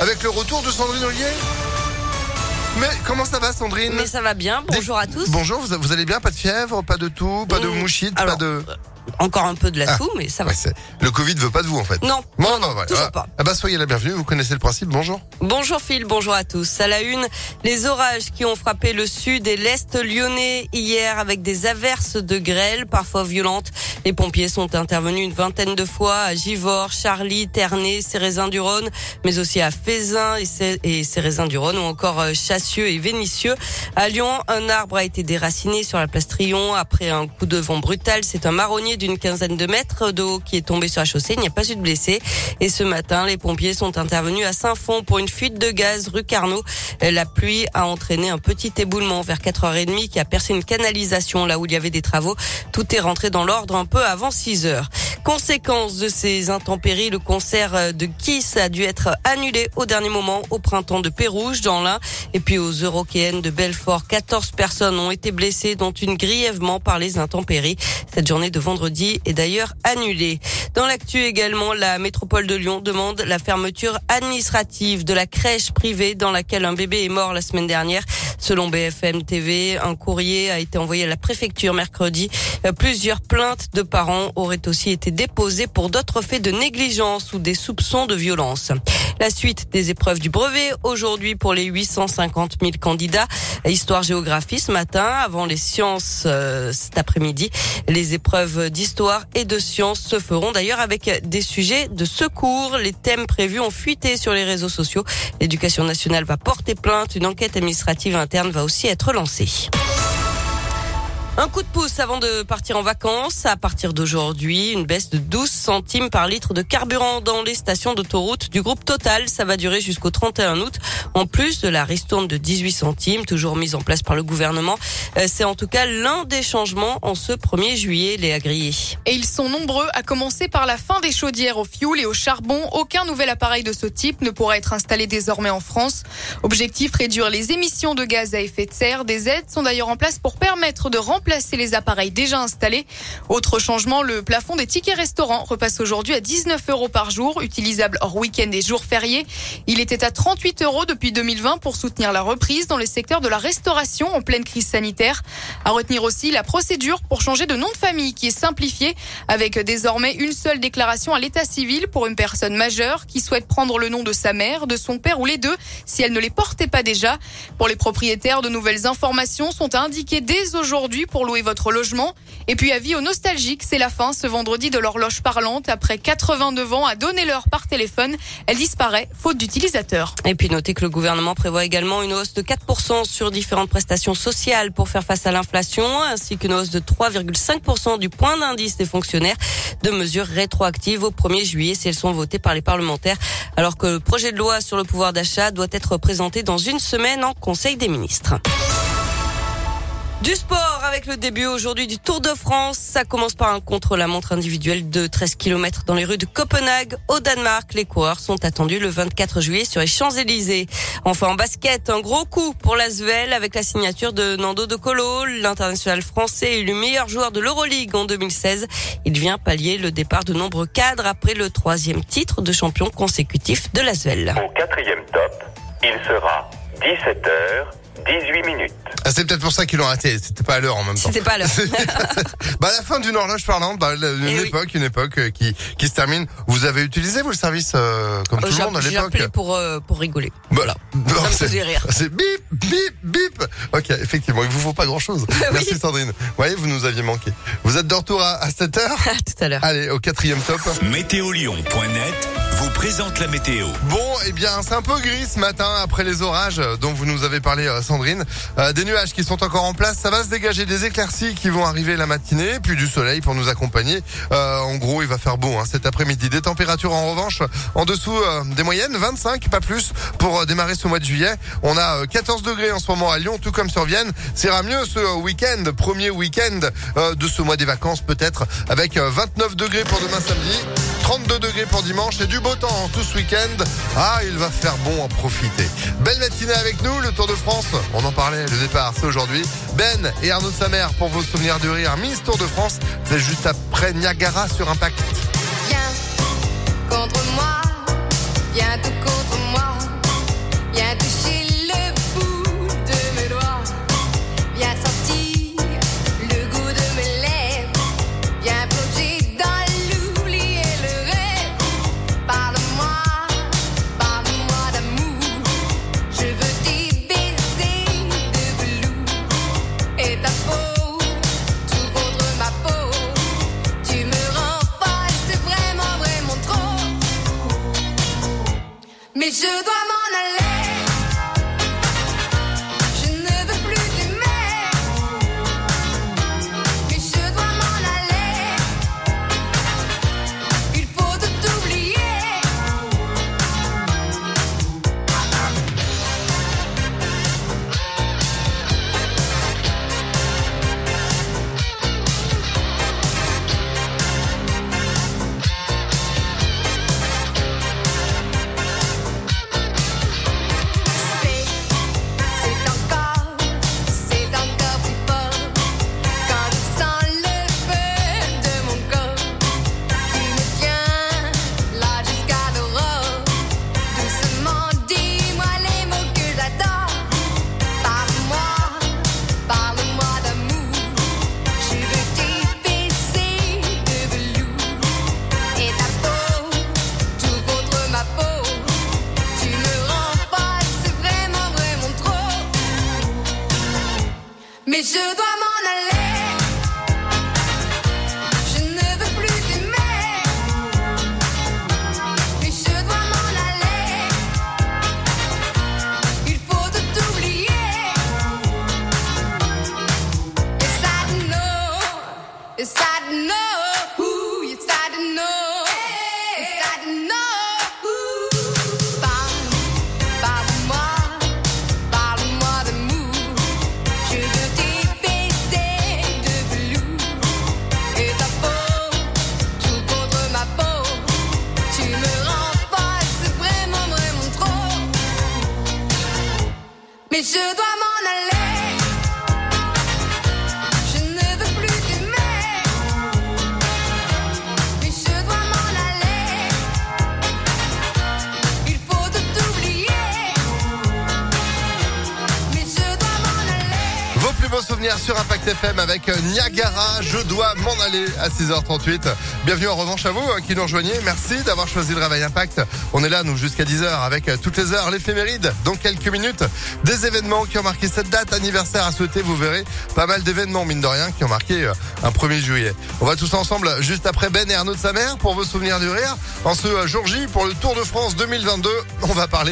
avec le retour de Sandrine Ollier. Mais comment ça va Sandrine Mais ça va bien, bonjour à tous. Bonjour, vous, vous allez bien? Pas de fièvre, pas de tout, pas de Mmh, mouchite, alors, pas de... Encore un peu de la Ah. toux, mais ça va. Ouais, le Covid veut pas de vous en fait. Non, Non, non, voilà. toujours Ah, pas. Ah bah soyez la bienvenue, vous connaissez le principe, bonjour. Bonjour Phil, bonjour à tous. À la une, les orages qui ont frappé le sud et l'est lyonnais hier avec des averses de grêle parfois violentes. Les pompiers sont intervenus une vingtaine de fois à Givors, Charlie, Ternay, Cérézin-du-Rhône, mais aussi à Fézin et Cé- et Cérézin-du-Rhône ou encore euh, Chassieux et Vénissieux. À Lyon, un arbre a été déraciné sur la place Trion après un coup de vent brutal. C'est un marronnier d'une quinzaine de mètres de haut qui est tombé sur la chaussée. Il n'y a pas eu de blessés. Et ce matin, les pompiers sont intervenus à Saint-Fond pour une fuite de gaz rue Carnot. La pluie a entraîné un petit éboulement vers 4h30 qui a percé une canalisation là où il y avait des travaux. Tout est rentré dans l'ordre un peu avant 6 heures. Conséquence de ces intempéries, le concert de Kiss a dû être annulé au dernier moment au printemps de Pérouge dans l'Ain et puis aux Eurokéennes de Belfort. 14 personnes ont été blessées dont une grièvement par les intempéries. Cette journée de vendredi est d'ailleurs annulée. Dans l'actu également, la métropole de Lyon demande la fermeture administrative de la crèche privée dans laquelle un bébé est mort la semaine dernière. Selon BFM TV, un courrier a été envoyé à la préfecture mercredi. Euh, Plusieurs plaintes de parents auraient aussi été déposées pour d'autres faits de négligence ou des soupçons de violence. La suite des épreuves du brevet aujourd'hui pour les 850 000 candidats. Histoire géographie ce matin, avant les sciences euh, cet après-midi. Les épreuves d'histoire et de sciences se feront d'ailleurs avec des sujets de secours. Les thèmes prévus ont fuité sur les réseaux sociaux. L'éducation nationale va porter plainte. Une enquête administrative va aussi être lancée. Un coup de pouce avant de partir en vacances. À partir d'aujourd'hui, une baisse de 12 centimes par litre de carburant dans les stations d'autoroute du groupe Total. Ça va durer jusqu'au 31 août. En plus de la ristourne de 18 centimes, toujours mise en place par le gouvernement. Euh, C'est en tout cas l'un des changements en ce 1er juillet, les agriers. Et ils sont nombreux, à commencer par la fin des chaudières au fioul et au charbon. Aucun nouvel appareil de ce type ne pourra être installé désormais en France. Objectif, réduire les émissions de gaz à effet de serre. Des aides sont d'ailleurs en place pour permettre de remplacer les appareils déjà installés. Autre changement, le plafond des tickets restaurants repasse aujourd'hui à 19 euros par jour, utilisable hors week-end et jours fériés. Il était à 38 euros depuis 2020 pour soutenir la reprise dans les secteurs de la restauration en pleine crise sanitaire. À retenir aussi la procédure pour changer de nom de famille qui est simplifiée avec désormais une seule déclaration à l'état civil pour une personne majeure qui souhaite prendre le nom de sa mère, de son père ou les deux si elle ne les portait pas déjà. Pour les propriétaires, de nouvelles informations sont à indiquer dès aujourd'hui pour louer votre logement. Et puis avis aux nostalgiques, c'est la fin ce vendredi de l'horloge parlante. Après 89 ans à donner l'heure par téléphone, elle disparaît faute d'utilisateurs. Et puis notez que le gouvernement prévoit également une hausse de 4% sur différentes prestations sociales pour faire face à l'inflation, ainsi qu'une hausse de 3,5% du point d'indice des fonctionnaires, de mesures rétroactives au 1er juillet si elles sont votées par les parlementaires, alors que le projet de loi sur le pouvoir d'achat doit être présenté dans une semaine en Conseil des ministres. Du sport avec le début aujourd'hui du Tour de France. Ça commence par un contre-la-montre individuel de 13 km dans les rues de Copenhague au Danemark. Les coureurs sont attendus le 24 juillet sur les Champs-Élysées. Enfin en basket, un gros coup pour l'Asvel avec la signature de Nando De Colo, l'international français élu meilleur joueur de l'Euroleague en 2016. Il vient pallier le départ de nombreux cadres après le troisième titre de champion consécutif de l'Asvel. Au quatrième top, il sera 17h, 18 minutes. Ah, c'est peut-être pour ça qu'ils l'ont raté, c'était pas à l'heure en même temps. C'était pas à l'heure. bah, la fin d'une horloge parlante, bah, une Eh oui. époque, une époque euh, qui, qui se termine. Vous avez utilisé, vous, le service, euh, comme tout le monde à J'ai l'époque appelé pour, euh, pour rigoler. Voilà. Bon, Ça me faisait rire. C'est bip, bip, bip. Ok, effectivement, il vous faut pas grand chose. Merci Sandrine. Vous voyez, vous nous aviez manqué. Vous êtes de retour à, à 7h À tout à l'heure. Allez, au quatrième top. Météolion.net vous présente la météo. Bon, eh bien, c'est un peu gris ce matin après les orages euh, dont vous nous avez parlé, euh, Euh, des nuages qui sont encore en place. Ça va se dégager des éclaircies qui vont arriver la matinée, puis du soleil pour nous accompagner. Euh, en gros, il va faire beau hein, cet après-midi. Des températures en revanche en dessous euh, des moyennes, 25, pas plus, pour démarrer ce mois de juillet. On a euh, 14 degrés en ce moment à Lyon, tout comme sur Vienne. Ça ira mieux ce week-end, premier week-end de ce mois des vacances peut-être, avec euh, 29 degrés pour demain samedi. 32 degrés pour dimanche et du beau temps tout ce week-end. Ah, il va faire bon en profiter. Belle matinée avec nous, le Tour de France. On en parlait, le départ, c'est aujourd'hui. Ben et Arnaud Samer pour vos souvenirs de rire. Miss Tour de France, c'est juste après Niagara sur Impact. Viens contre moi, viens tout contre moi. Mais je dois m'en Mais je dois m'en Souvenirs sur Impact FM avec euh, Niagara. Je dois m'en aller à 6h38. Bienvenue en revanche à vous euh, qui nous rejoignez. Merci d'avoir choisi le Réveil Impact. On est là, nous, jusqu'à 10h avec euh, toutes les heures, l'éphéméride. Dans quelques minutes, des événements qui ont marqué cette date anniversaire à souhaiter. Vous verrez pas mal d'événements, mine de rien, qui ont marqué un 1er juillet. On va tous ensemble, juste après Ben et Arnaud de sa mère, pour vos souvenirs du rire. En ce jour J, pour le Tour de France 2022, on va parler